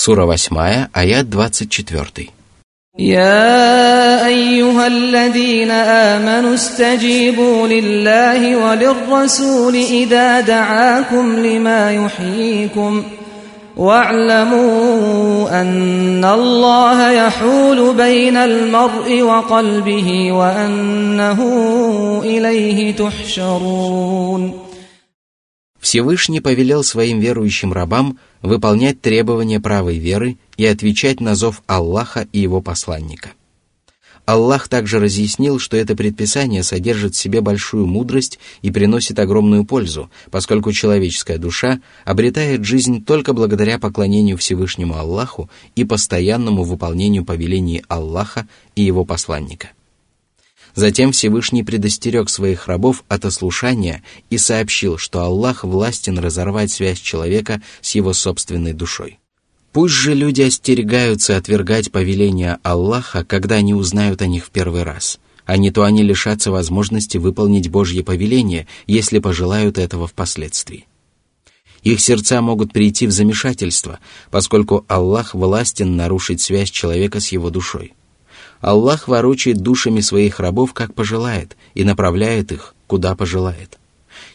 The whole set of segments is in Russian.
Сура 8, аят 24. يا أيها الذين آمنوا استجيبوا لله وللرسول إذا دعاكم لما يحييكم واعلموا أن الله يحول بين المرء وقلبه وأنه إليه تحشرون Всевышний повелел своим верующим рабам выполнять требования правой веры и отвечать на зов Аллаха и его посланника. Аллах также разъяснил, что это предписание содержит в себе большую мудрость и приносит огромную пользу, поскольку человеческая душа обретает жизнь только благодаря поклонению Всевышнему Аллаху и постоянному выполнению повелений Аллаха и его посланника – Затем Всевышний предостерег своих рабов от ослушания и сообщил, что Аллах властен разорвать связь человека с его собственной душой. Пусть же люди остерегаются отвергать повеления Аллаха, когда они узнают о них в первый раз, а не то они лишатся возможности выполнить Божье повеление, если пожелают этого впоследствии. Их сердца могут прийти в замешательство, поскольку Аллах властен нарушить связь человека с его душой – Аллах ворочает душами своих рабов, как пожелает, и направляет их, куда пожелает.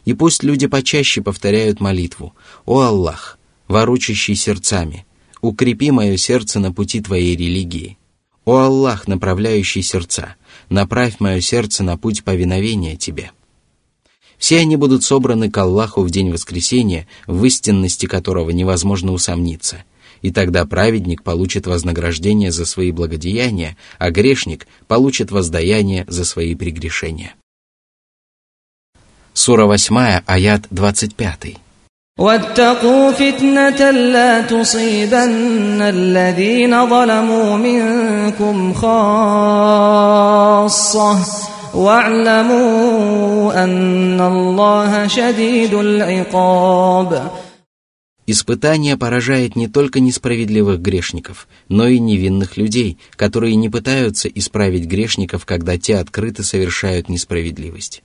И пусть люди почаще повторяют молитву «О Аллах, ворочащий сердцами, укрепи мое сердце на пути Твоей религии. О Аллах, направляющий сердца, направь мое сердце на путь повиновения Тебе». Все они будут собраны к Аллаху в день воскресения, в истинности которого невозможно усомниться – и тогда праведник получит вознаграждение за свои благодеяния, а грешник получит воздаяние за свои прегрешения. Сура 8, аят 25. واتقوا فتنة لا تصيبن الذين ظلموا منكم خاصة واعلموا أن الله شديد العقاب Испытание поражает не только несправедливых грешников, но и невинных людей, которые не пытаются исправить грешников, когда те открыто совершают несправедливость.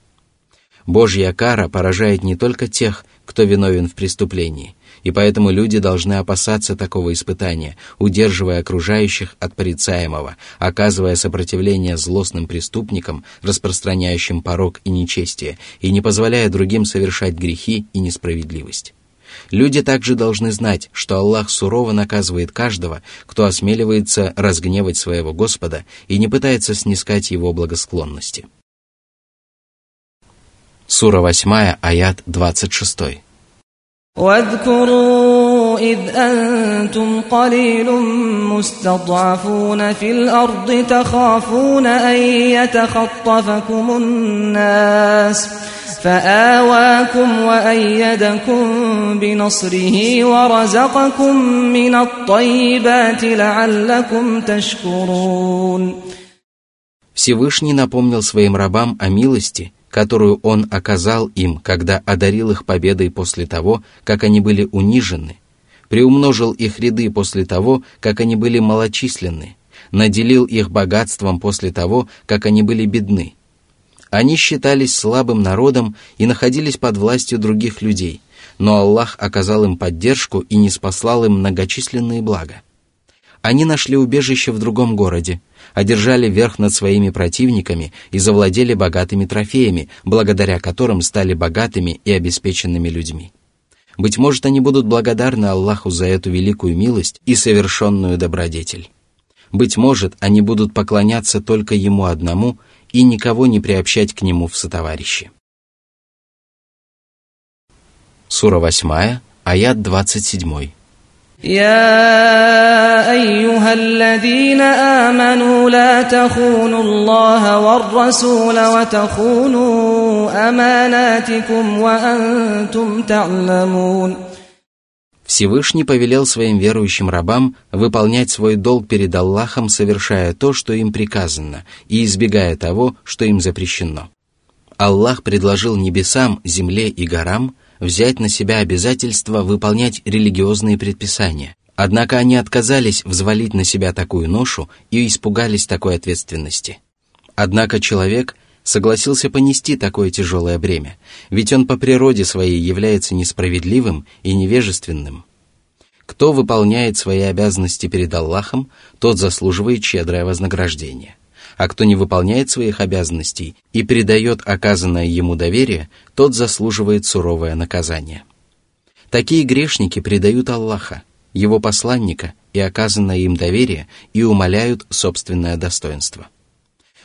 Божья кара поражает не только тех, кто виновен в преступлении, и поэтому люди должны опасаться такого испытания, удерживая окружающих от порицаемого, оказывая сопротивление злостным преступникам, распространяющим порог и нечестие, и не позволяя другим совершать грехи и несправедливость. Люди также должны знать, что Аллах сурово наказывает каждого, кто осмеливается разгневать своего Господа и не пытается снискать его благосклонности. Сура 8, аят 26. واذكروا إذ أنتم قليل مستضعفون في الأرض تخافون أن يتخطفكم الناس فآواكم وأيدكم بنصره ورزقكم من الطيبات لعلكم تشكرون Всевышний напомнил своим рабам о милости, которую Он оказал им, когда одарил их победой после того, как они были унижены, приумножил их ряды после того, как они были малочисленны, наделил их богатством после того, как они были бедны – они считались слабым народом и находились под властью других людей, но Аллах оказал им поддержку и не спаслал им многочисленные блага. Они нашли убежище в другом городе, одержали верх над своими противниками и завладели богатыми трофеями, благодаря которым стали богатыми и обеспеченными людьми. Быть может, они будут благодарны Аллаху за эту великую милость и совершенную добродетель. Быть может, они будут поклоняться только Ему одному – и никого не приобщать к нему в сотоварищи. Сура 8, аят 27. يا أيها الذين آمنوا لا تخونوا الله والرسول وتخونوا أماناتكم وأنتم تعلمون Всевышний повелел своим верующим рабам выполнять свой долг перед Аллахом, совершая то, что им приказано, и избегая того, что им запрещено. Аллах предложил небесам, земле и горам взять на себя обязательство выполнять религиозные предписания, однако они отказались взвалить на себя такую ношу и испугались такой ответственности. Однако человек согласился понести такое тяжелое бремя, ведь он по природе своей является несправедливым и невежественным. Кто выполняет свои обязанности перед Аллахом, тот заслуживает щедрое вознаграждение. А кто не выполняет своих обязанностей и предает оказанное ему доверие, тот заслуживает суровое наказание. Такие грешники предают Аллаха, его посланника и оказанное им доверие и умаляют собственное достоинство.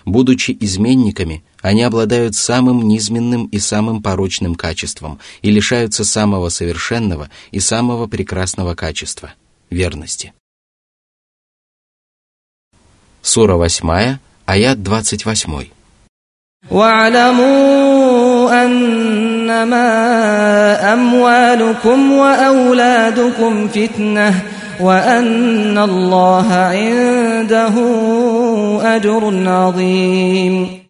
Будучи изменниками, они обладают самым низменным и самым порочным качеством и лишаются самого совершенного и самого прекрасного качества – верности. Сура 8, аят 28. واعلموا أنما أموالكم وأولادكم فتنة وأن الله عنده أجر عظيم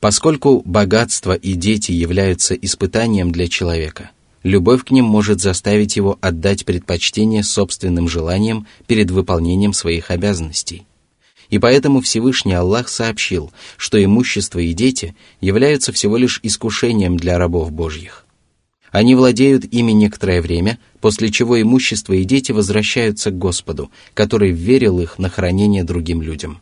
Поскольку богатство и дети являются испытанием для человека, любовь к ним может заставить его отдать предпочтение собственным желаниям перед выполнением своих обязанностей. И поэтому Всевышний Аллах сообщил, что имущество и дети являются всего лишь искушением для рабов Божьих. Они владеют ими некоторое время, после чего имущество и дети возвращаются к Господу, который верил их на хранение другим людям.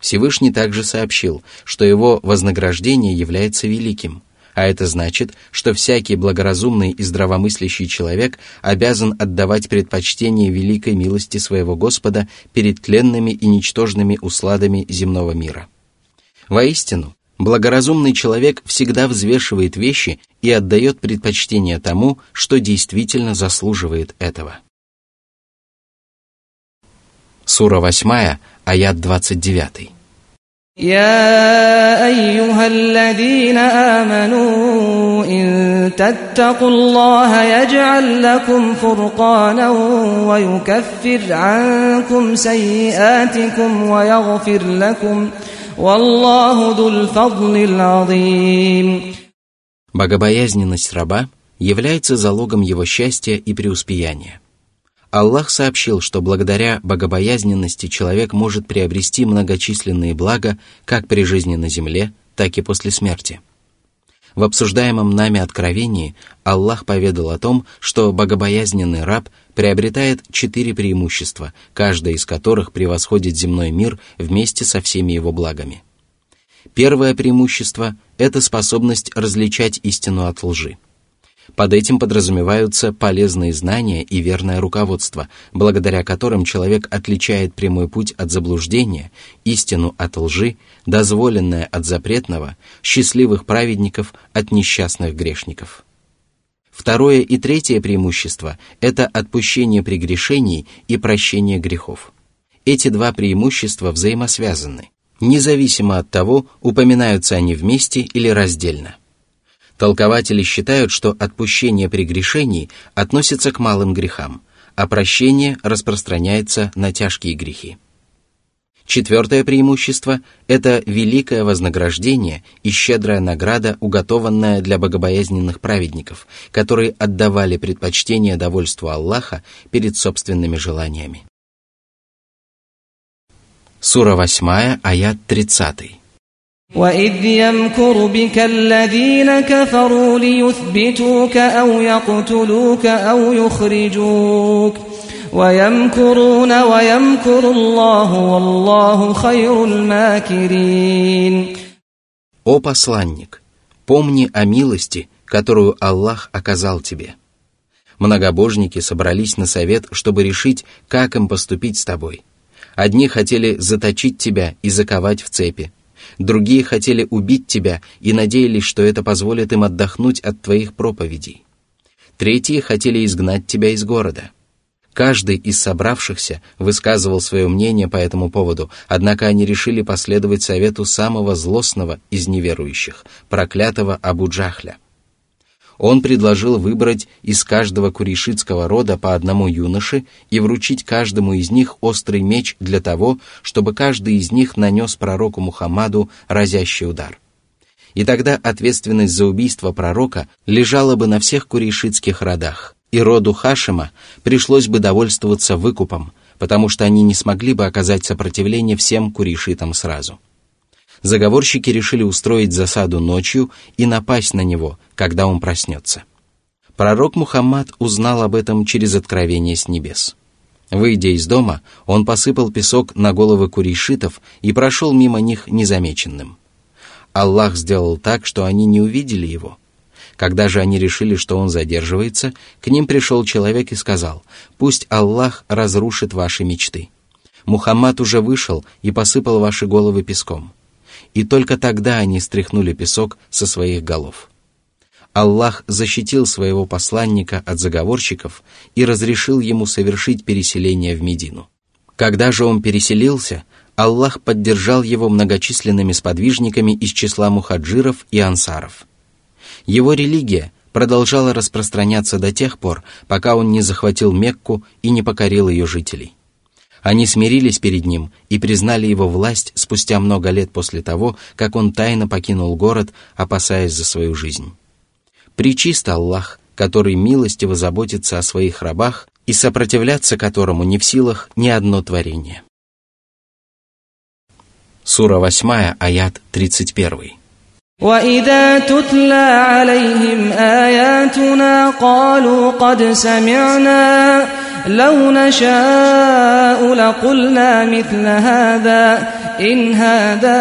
Всевышний также сообщил, что его вознаграждение является великим, а это значит, что всякий благоразумный и здравомыслящий человек обязан отдавать предпочтение великой милости своего Господа перед тленными и ничтожными усладами земного мира. Воистину, благоразумный человек всегда взвешивает вещи и отдает предпочтение тому, что действительно заслуживает этого. Сура 8, аят 29. يا أيها الذين آمنوا إن تتقوا الله يجعل لكم فرقانا ويكفر عنكم سيئاتكم ويغفر لكم Богобоязненность раба является залогом его счастья и преуспеяния. Аллах сообщил, что благодаря богобоязненности человек может приобрести многочисленные блага как при жизни на земле, так и после смерти. В обсуждаемом нами откровении Аллах поведал о том, что богобоязненный раб – приобретает четыре преимущества, каждое из которых превосходит земной мир вместе со всеми его благами. Первое преимущество – это способность различать истину от лжи. Под этим подразумеваются полезные знания и верное руководство, благодаря которым человек отличает прямой путь от заблуждения, истину от лжи, дозволенное от запретного, счастливых праведников от несчастных грешников. Второе и третье преимущество – это отпущение прегрешений и прощение грехов. Эти два преимущества взаимосвязаны, независимо от того, упоминаются они вместе или раздельно – Толкователи считают, что отпущение прегрешений относится к малым грехам, а прощение распространяется на тяжкие грехи. Четвертое преимущество – это великое вознаграждение и щедрая награда, уготованная для богобоязненных праведников, которые отдавали предпочтение довольству Аллаха перед собственными желаниями. Сура 8, аят 30. وإذ يمكر بك الذين كفروا ليثبتوك أو يقتلوك أو يخرجوك ويمكرون ويمكر الله والله خير الماكرين О посланник, помни о милости, которую Аллах оказал тебе. Многобожники собрались на совет, чтобы решить, как им поступить с тобой. Одни хотели заточить тебя и заковать в цепи, Другие хотели убить тебя и надеялись, что это позволит им отдохнуть от твоих проповедей. Третьи хотели изгнать тебя из города. Каждый из собравшихся высказывал свое мнение по этому поводу, однако они решили последовать совету самого злостного из неверующих, проклятого Абу Джахля – он предложил выбрать из каждого курейшитского рода по одному юноше и вручить каждому из них острый меч для того, чтобы каждый из них нанес пророку Мухаммаду разящий удар. И тогда ответственность за убийство пророка лежала бы на всех курейшитских родах, и роду Хашима пришлось бы довольствоваться выкупом, потому что они не смогли бы оказать сопротивление всем курейшитам сразу заговорщики решили устроить засаду ночью и напасть на него, когда он проснется. Пророк Мухаммад узнал об этом через откровение с небес. Выйдя из дома, он посыпал песок на головы курейшитов и прошел мимо них незамеченным. Аллах сделал так, что они не увидели его. Когда же они решили, что он задерживается, к ним пришел человек и сказал, «Пусть Аллах разрушит ваши мечты. Мухаммад уже вышел и посыпал ваши головы песком». И только тогда они стряхнули песок со своих голов. Аллах защитил своего посланника от заговорщиков и разрешил ему совершить переселение в Медину. Когда же он переселился, Аллах поддержал его многочисленными сподвижниками из числа мухаджиров и ансаров. Его религия продолжала распространяться до тех пор, пока он не захватил Мекку и не покорил ее жителей. Они смирились перед ним и признали его власть спустя много лет после того, как он тайно покинул город, опасаясь за свою жизнь. Причист Аллах, который милостиво заботится о своих рабах и сопротивляться которому не в силах ни одно творение. Сура 8, аят 31. وإذا تتلى عليهم آياتنا قالوا قد سمعنا لو نشاء لقلنا مثل هذا إن هذا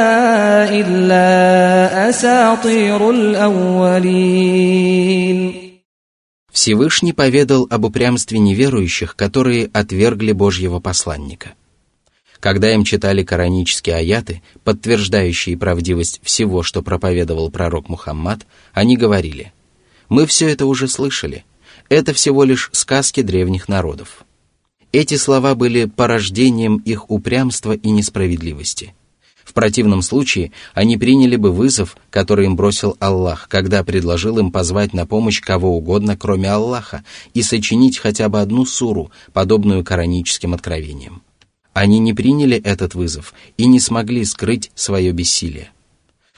إلا أساطير الأولين Всевышний поведал об упрямстве неверующих, которые отвергли Божьего посланника. когда им читали коранические аяты, подтверждающие правдивость всего, что проповедовал пророк Мухаммад, они говорили, «Мы все это уже слышали. Это всего лишь сказки древних народов». Эти слова были порождением их упрямства и несправедливости. В противном случае они приняли бы вызов, который им бросил Аллах, когда предложил им позвать на помощь кого угодно, кроме Аллаха, и сочинить хотя бы одну суру, подобную кораническим откровениям. Они не приняли этот вызов и не смогли скрыть свое бессилие.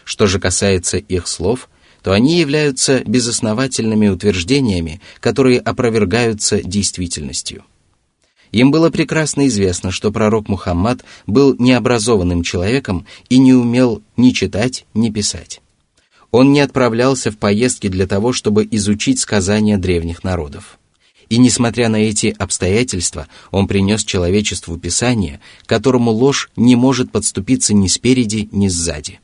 Что же касается их слов, то они являются безосновательными утверждениями, которые опровергаются действительностью. Им было прекрасно известно, что пророк Мухаммад был необразованным человеком и не умел ни читать, ни писать. Он не отправлялся в поездки для того, чтобы изучить сказания древних народов. И несмотря на эти обстоятельства, он принес человечеству Писание, которому ложь не может подступиться ни спереди, ни сзади.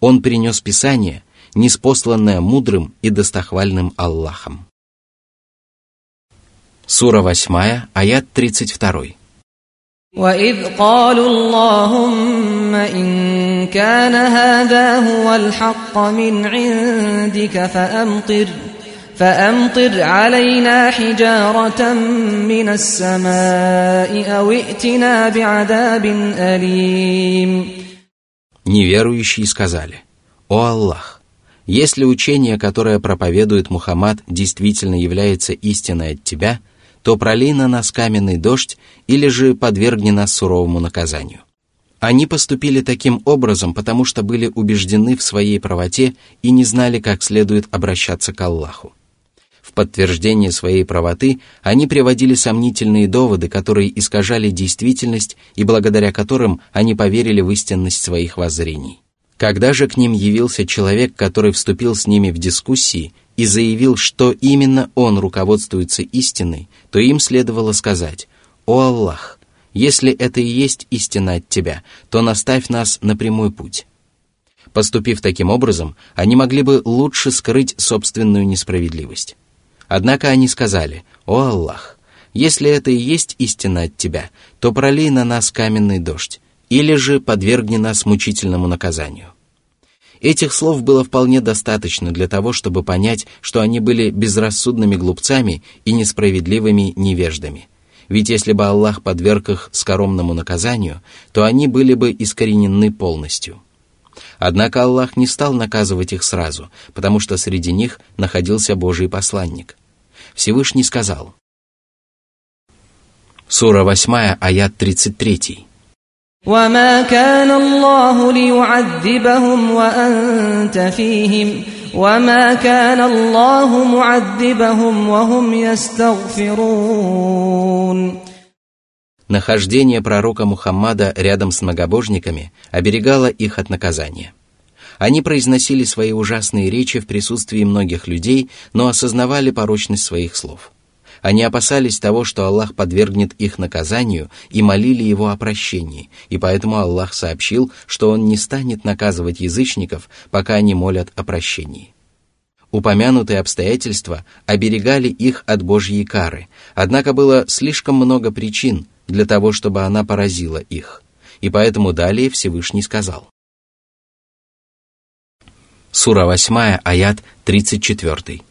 Он принес Писание, неспосланное мудрым и достохвальным Аллахом. Сура 8, аят 32. وإذ قالوا اللهم إن كان هذا هو الحق من عندك فأمطر فأمطر علينا حجارة من السماء أو ائتنا بعذاب أليم Неверующие сказали, «О Аллах, если учение, которое проповедует Мухаммад, действительно является истиной от Тебя – то пролей на нас каменный дождь или же подвергни нас суровому наказанию. Они поступили таким образом, потому что были убеждены в своей правоте и не знали, как следует обращаться к Аллаху. Подтверждение своей правоты они приводили сомнительные доводы, которые искажали действительность и благодаря которым они поверили в истинность своих воззрений. Когда же к ним явился человек, который вступил с ними в дискуссии и заявил, что именно он руководствуется истиной, то им следовало сказать «О Аллах, если это и есть истина от Тебя, то наставь нас на прямой путь». Поступив таким образом, они могли бы лучше скрыть собственную несправедливость. Однако они сказали «О Аллах, если это и есть истина от Тебя, то пролей на нас каменный дождь, или же подвергни нас мучительному наказанию». Этих слов было вполне достаточно для того, чтобы понять, что они были безрассудными глупцами и несправедливыми невеждами. Ведь если бы Аллах подверг их скоромному наказанию, то они были бы искоренены полностью. Однако Аллах не стал наказывать их сразу, потому что среди них находился Божий посланник. Всевышний сказал. Сура 8, аят 33. وما كان الله ليعذبهم وأنت فيهم وما كان الله معذبهم وهم يستغفرون Нахождение пророка Мухаммада рядом с многобожниками оберегало их от наказания. Они произносили свои ужасные речи в присутствии многих людей, но осознавали порочность своих слов. Они опасались того, что Аллах подвергнет их наказанию и молили Его о прощении, и поэтому Аллах сообщил, что Он не станет наказывать язычников, пока они молят о прощении. Упомянутые обстоятельства оберегали их от Божьей кары, однако было слишком много причин для того, чтобы она поразила их. И поэтому далее Всевышний сказал. Сура 8, аят 34.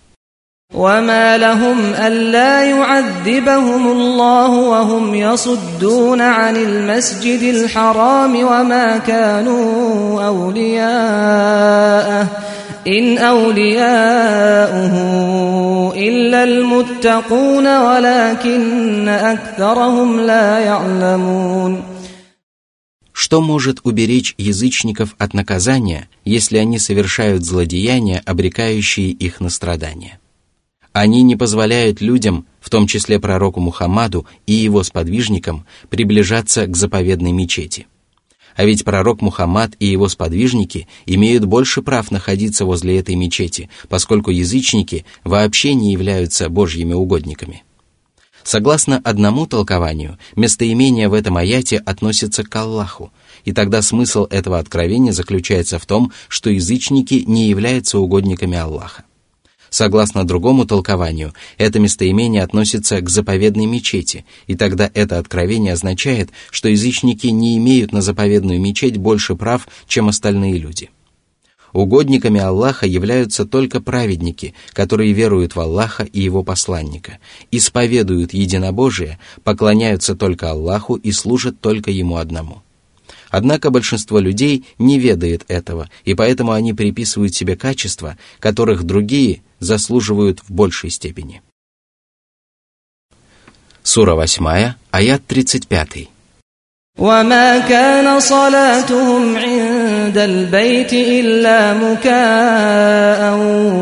وما لهم ألا يعذبهم الله وهم يصدون عن المسجد الحرام وما كانوا أولياءه إن أولياؤه إلا المتقون ولكن أكثرهم لا يعلمون Что может уберечь язычников от наказания, если они совершают злодеяния, обрекающие их на страдания? Они не позволяют людям, в том числе пророку Мухаммаду и его сподвижникам, приближаться к заповедной мечети. а ведь пророк Мухаммад и его сподвижники имеют больше прав находиться возле этой мечети, поскольку язычники вообще не являются божьими угодниками. Согласно одному толкованию, местоимение в этом аяте относится к Аллаху, и тогда смысл этого откровения заключается в том, что язычники не являются угодниками Аллаха. Согласно другому толкованию, это местоимение относится к заповедной мечети, и тогда это откровение означает, что язычники не имеют на заповедную мечеть больше прав, чем остальные люди. Угодниками Аллаха являются только праведники, которые веруют в Аллаха и Его посланника, исповедуют единобожие, поклоняются только Аллаху и служат только Ему одному. Однако большинство людей не ведает этого, и поэтому они приписывают себе качества, которых другие заслуживают в большей степени. Сура 8, аят 35. وما كان صلاتهم عند البيت إلا مكاء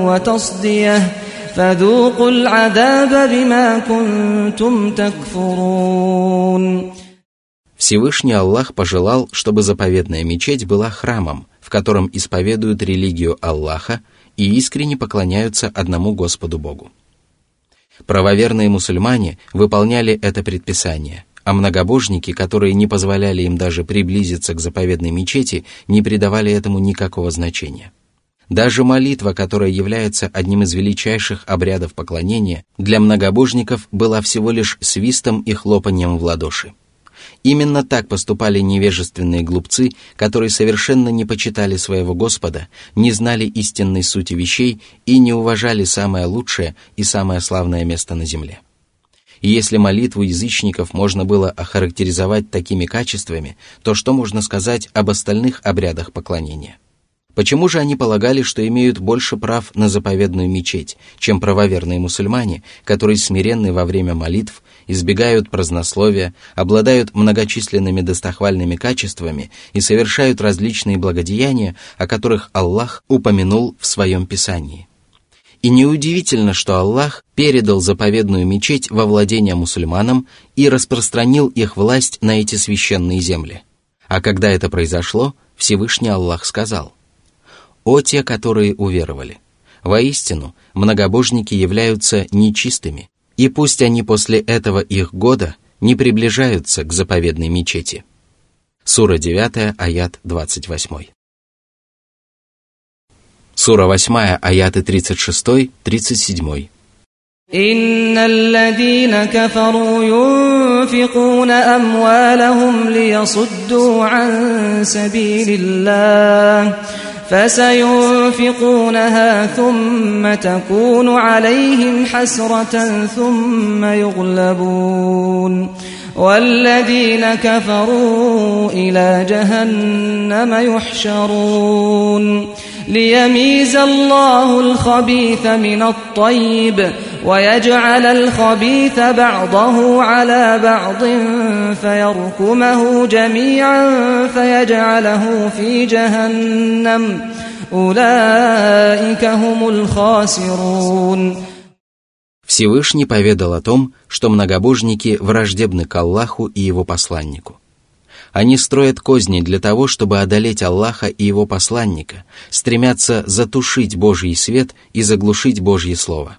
وتصديه فذوقوا العذاب بما كنتم تكفرون Всевышний Аллах пожелал, чтобы заповедная мечеть была храмом, в котором исповедуют религию Аллаха и искренне поклоняются одному Господу Богу. Правоверные мусульмане выполняли это предписание, а многобожники, которые не позволяли им даже приблизиться к заповедной мечети, не придавали этому никакого значения. Даже молитва, которая является одним из величайших обрядов поклонения, для многобожников была всего лишь свистом и хлопанием в ладоши. Именно так поступали невежественные глупцы, которые совершенно не почитали своего Господа, не знали истинной сути вещей и не уважали самое лучшее и самое славное место на земле. И если молитву язычников можно было охарактеризовать такими качествами, то что можно сказать об остальных обрядах поклонения? Почему же они полагали, что имеют больше прав на заповедную мечеть, чем правоверные мусульмане, которые смиренны во время молитв избегают празднословия, обладают многочисленными достохвальными качествами и совершают различные благодеяния, о которых Аллах упомянул в своем Писании. И неудивительно, что Аллах передал заповедную мечеть во владение мусульманам и распространил их власть на эти священные земли. А когда это произошло, Всевышний Аллах сказал, «О те, которые уверовали! Воистину, многобожники являются нечистыми, и пусть они после этого их года не приближаются к заповедной мечети. Сура 9, аят 28. Сура 8, аяты 36-37. إن الذين كفروا ينفقون أموالهم ليصدوا عن سبيل الله فسينفقونها ثم تكون عليهم حسرة ثم يغلبون والذين كفروا إلى جهنم يحشرون ليميز الله الخبيث من الطيب ويجعل الخبيث بعضه على بعض فيركمه جميعا فيجعله في جهنم. أولئك هم الخاسرون. Всевышний поведал о том, что многобожники враждебны к Аллаху и его посланнику. Они строят козни для того, чтобы одолеть Аллаха и его посланника, стремятся затушить Божий свет и заглушить Божье Слово.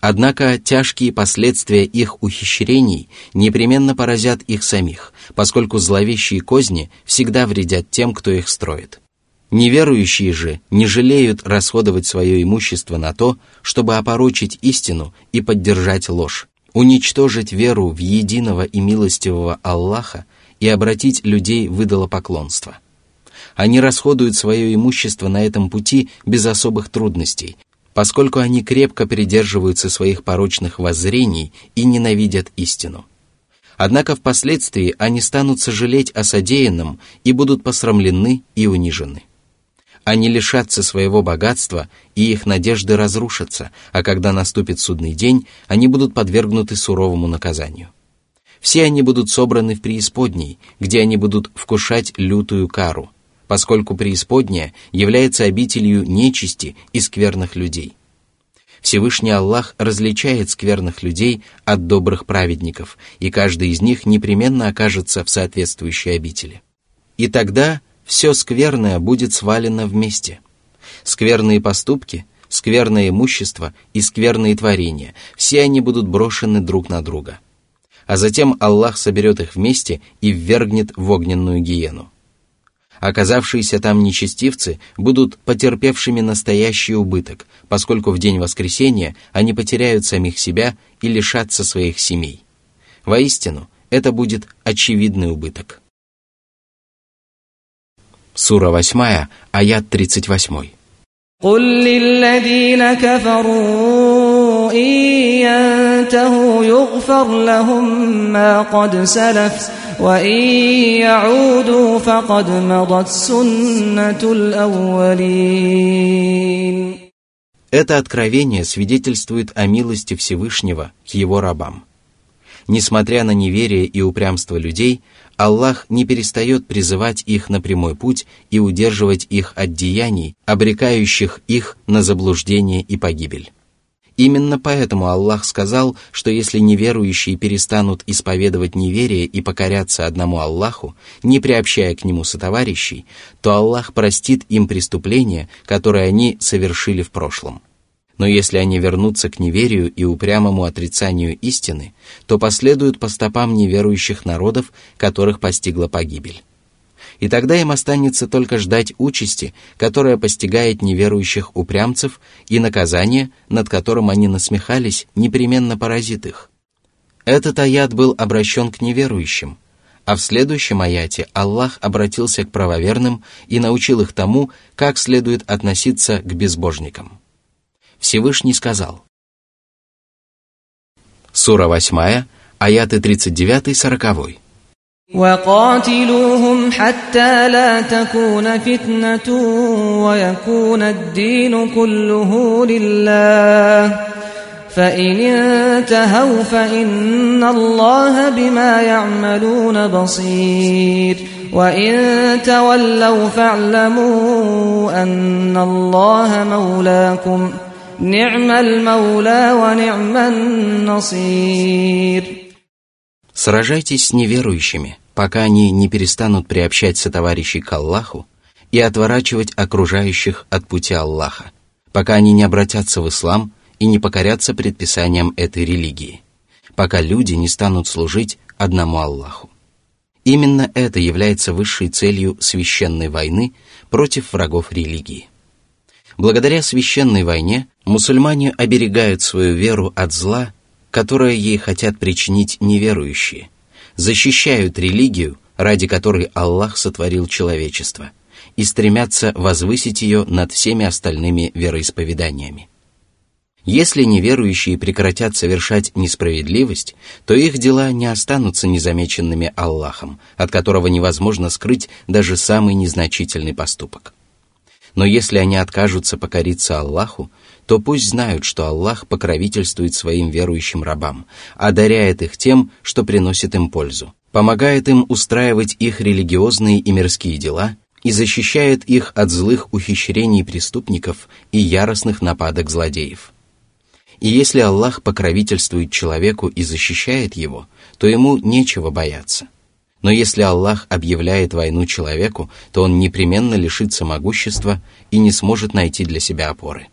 Однако тяжкие последствия их ухищрений непременно поразят их самих, поскольку зловещие козни всегда вредят тем, кто их строит. Неверующие же не жалеют расходовать свое имущество на то, чтобы опорочить истину и поддержать ложь, уничтожить веру в единого и милостивого Аллаха и обратить людей в идолопоклонство. Они расходуют свое имущество на этом пути без особых трудностей, поскольку они крепко придерживаются своих порочных воззрений и ненавидят истину. Однако впоследствии они станут сожалеть о содеянном и будут посрамлены и унижены. Они лишатся своего богатства, и их надежды разрушатся, а когда наступит судный день, они будут подвергнуты суровому наказанию. Все они будут собраны в преисподней, где они будут вкушать лютую кару, поскольку преисподняя является обителью нечисти и скверных людей. Всевышний Аллах различает скверных людей от добрых праведников, и каждый из них непременно окажется в соответствующей обители. И тогда все скверное будет свалено вместе. Скверные поступки, скверное имущество и скверные творения, все они будут брошены друг на друга. А затем Аллах соберет их вместе и ввергнет в огненную гиену. Оказавшиеся там нечестивцы будут потерпевшими настоящий убыток, поскольку в день воскресения они потеряют самих себя и лишатся своих семей. Воистину, это будет очевидный убыток. Сура 8, аят 38. قل للذين كفروا إن ينتهوا يغفر لهم ما قد سلف وإن يعودوا فقد مضت سنة الأولين Это откровение свидетельствует о милости Всевышнего к его рабам. Несмотря на неверие и упрямство людей, Аллах не перестает призывать их на прямой путь и удерживать их от деяний, обрекающих их на заблуждение и погибель. Именно поэтому Аллах сказал, что если неверующие перестанут исповедовать неверие и покоряться одному Аллаху, не приобщая к нему сотоварищей, то Аллах простит им преступления, которые они совершили в прошлом. Но если они вернутся к неверию и упрямому отрицанию истины, то последуют по стопам неверующих народов, которых постигла погибель. И тогда им останется только ждать участи, которая постигает неверующих упрямцев, и наказание, над которым они насмехались, непременно поразит их. Этот аят был обращен к неверующим, а в следующем аяте Аллах обратился к правоверным и научил их тому, как следует относиться к безбожникам. Всевышний сказал. Сура 8, аяты 39-40. وقاتلوهم حتى لا تكون فتنة ويكون الدين كله لله فإن انتهوا فإن الله بما يعملون بصير وإن تولوا فاعلموا أن الله مولاكم ۖ Сражайтесь с неверующими, пока они не перестанут приобщать сотоварищей к Аллаху и отворачивать окружающих от пути Аллаха, пока они не обратятся в ислам и не покорятся предписаниям этой религии, пока люди не станут служить одному Аллаху. Именно это является высшей целью священной войны против врагов религии. Благодаря священной войне мусульмане оберегают свою веру от зла, которое ей хотят причинить неверующие, защищают религию, ради которой Аллах сотворил человечество, и стремятся возвысить ее над всеми остальными вероисповеданиями. Если неверующие прекратят совершать несправедливость, то их дела не останутся незамеченными Аллахом, от которого невозможно скрыть даже самый незначительный поступок. Но если они откажутся покориться Аллаху, то пусть знают, что Аллах покровительствует своим верующим рабам, одаряет их тем, что приносит им пользу, помогает им устраивать их религиозные и мирские дела и защищает их от злых ухищрений преступников и яростных нападок злодеев. И если Аллах покровительствует человеку и защищает его, то ему нечего бояться. Но если Аллах объявляет войну человеку, то он непременно лишится могущества и не сможет найти для себя опоры.